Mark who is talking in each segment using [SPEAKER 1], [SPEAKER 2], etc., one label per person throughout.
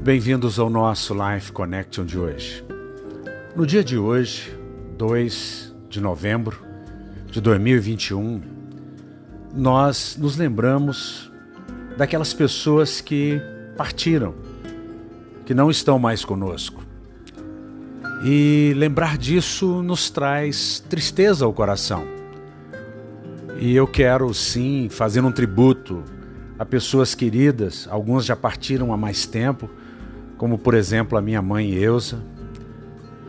[SPEAKER 1] bem-vindos ao nosso Life Connection de hoje. No dia de hoje, 2 de novembro de 2021, nós nos lembramos daquelas pessoas que partiram, que não estão mais conosco. E lembrar disso nos traz tristeza ao coração. E eu quero sim fazer um tributo a pessoas queridas, algumas já partiram há mais tempo, como por exemplo a minha mãe Eusa,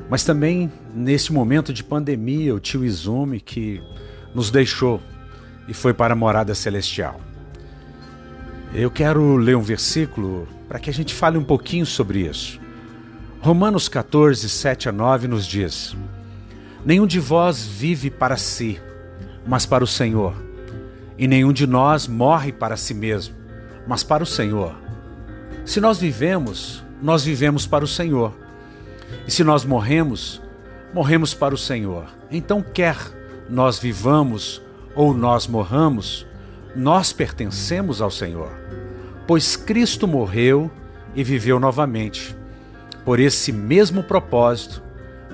[SPEAKER 1] mas também nesse momento de pandemia, o tio Izumi que nos deixou e foi para a morada celestial. Eu quero ler um versículo para que a gente fale um pouquinho sobre isso. Romanos 14, 7 a 9 nos diz: Nenhum de vós vive para si, mas para o Senhor, e nenhum de nós morre para si mesmo, mas para o Senhor. Se nós vivemos, nós vivemos para o Senhor. E se nós morremos, morremos para o Senhor. Então, quer nós vivamos ou nós morramos, nós pertencemos ao Senhor. Pois Cristo morreu e viveu novamente, por esse mesmo propósito,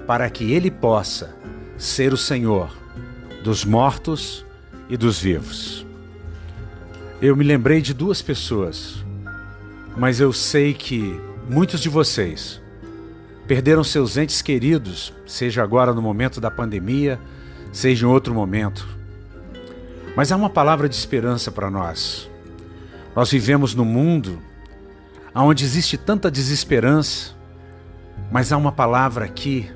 [SPEAKER 1] para que Ele possa ser o Senhor dos mortos e dos vivos. Eu me lembrei de duas pessoas, mas eu sei que Muitos de vocês perderam seus entes queridos, seja agora no momento da pandemia, seja em outro momento. Mas há uma palavra de esperança para nós. Nós vivemos num mundo onde existe tanta desesperança, mas há uma palavra aqui,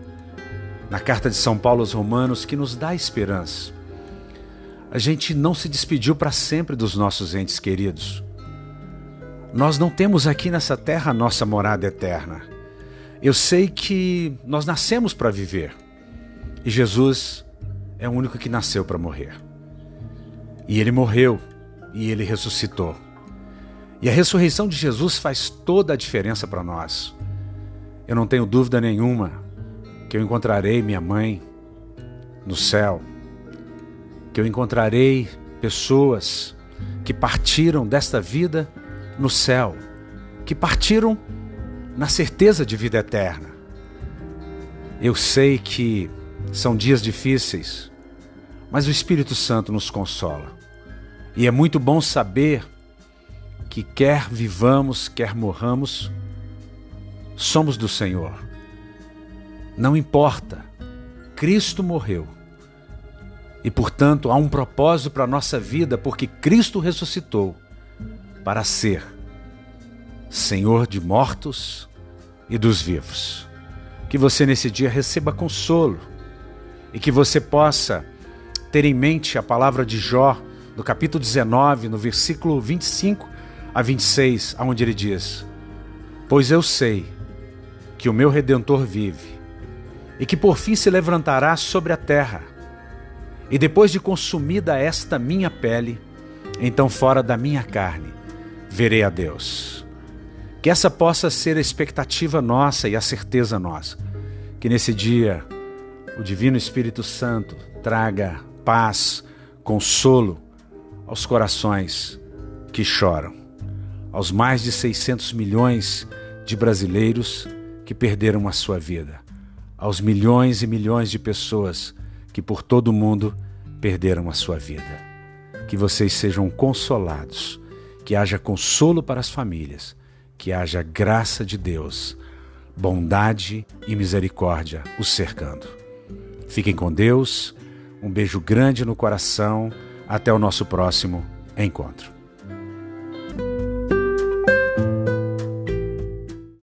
[SPEAKER 1] na carta de São Paulo aos Romanos, que nos dá esperança. A gente não se despediu para sempre dos nossos entes queridos. Nós não temos aqui nessa terra a nossa morada eterna. Eu sei que nós nascemos para viver e Jesus é o único que nasceu para morrer. E ele morreu e ele ressuscitou. E a ressurreição de Jesus faz toda a diferença para nós. Eu não tenho dúvida nenhuma que eu encontrarei minha mãe no céu, que eu encontrarei pessoas que partiram desta vida no céu, que partiram na certeza de vida eterna. Eu sei que são dias difíceis, mas o Espírito Santo nos consola. E é muito bom saber que, quer vivamos, quer morramos, somos do Senhor. Não importa, Cristo morreu. E, portanto, há um propósito para a nossa vida, porque Cristo ressuscitou para ser Senhor de mortos e dos vivos. Que você nesse dia receba consolo e que você possa ter em mente a palavra de Jó, no capítulo 19, no versículo 25 a 26, aonde ele diz: Pois eu sei que o meu redentor vive e que por fim se levantará sobre a terra. E depois de consumida esta minha pele, então fora da minha carne verei a Deus. Que essa possa ser a expectativa nossa e a certeza nossa. Que nesse dia o Divino Espírito Santo traga paz, consolo aos corações que choram, aos mais de 600 milhões de brasileiros que perderam a sua vida, aos milhões e milhões de pessoas que por todo o mundo perderam a sua vida. Que vocês sejam consolados que haja consolo para as famílias, que haja graça de Deus, bondade e misericórdia os cercando. Fiquem com Deus, um beijo grande no coração, até o nosso próximo encontro.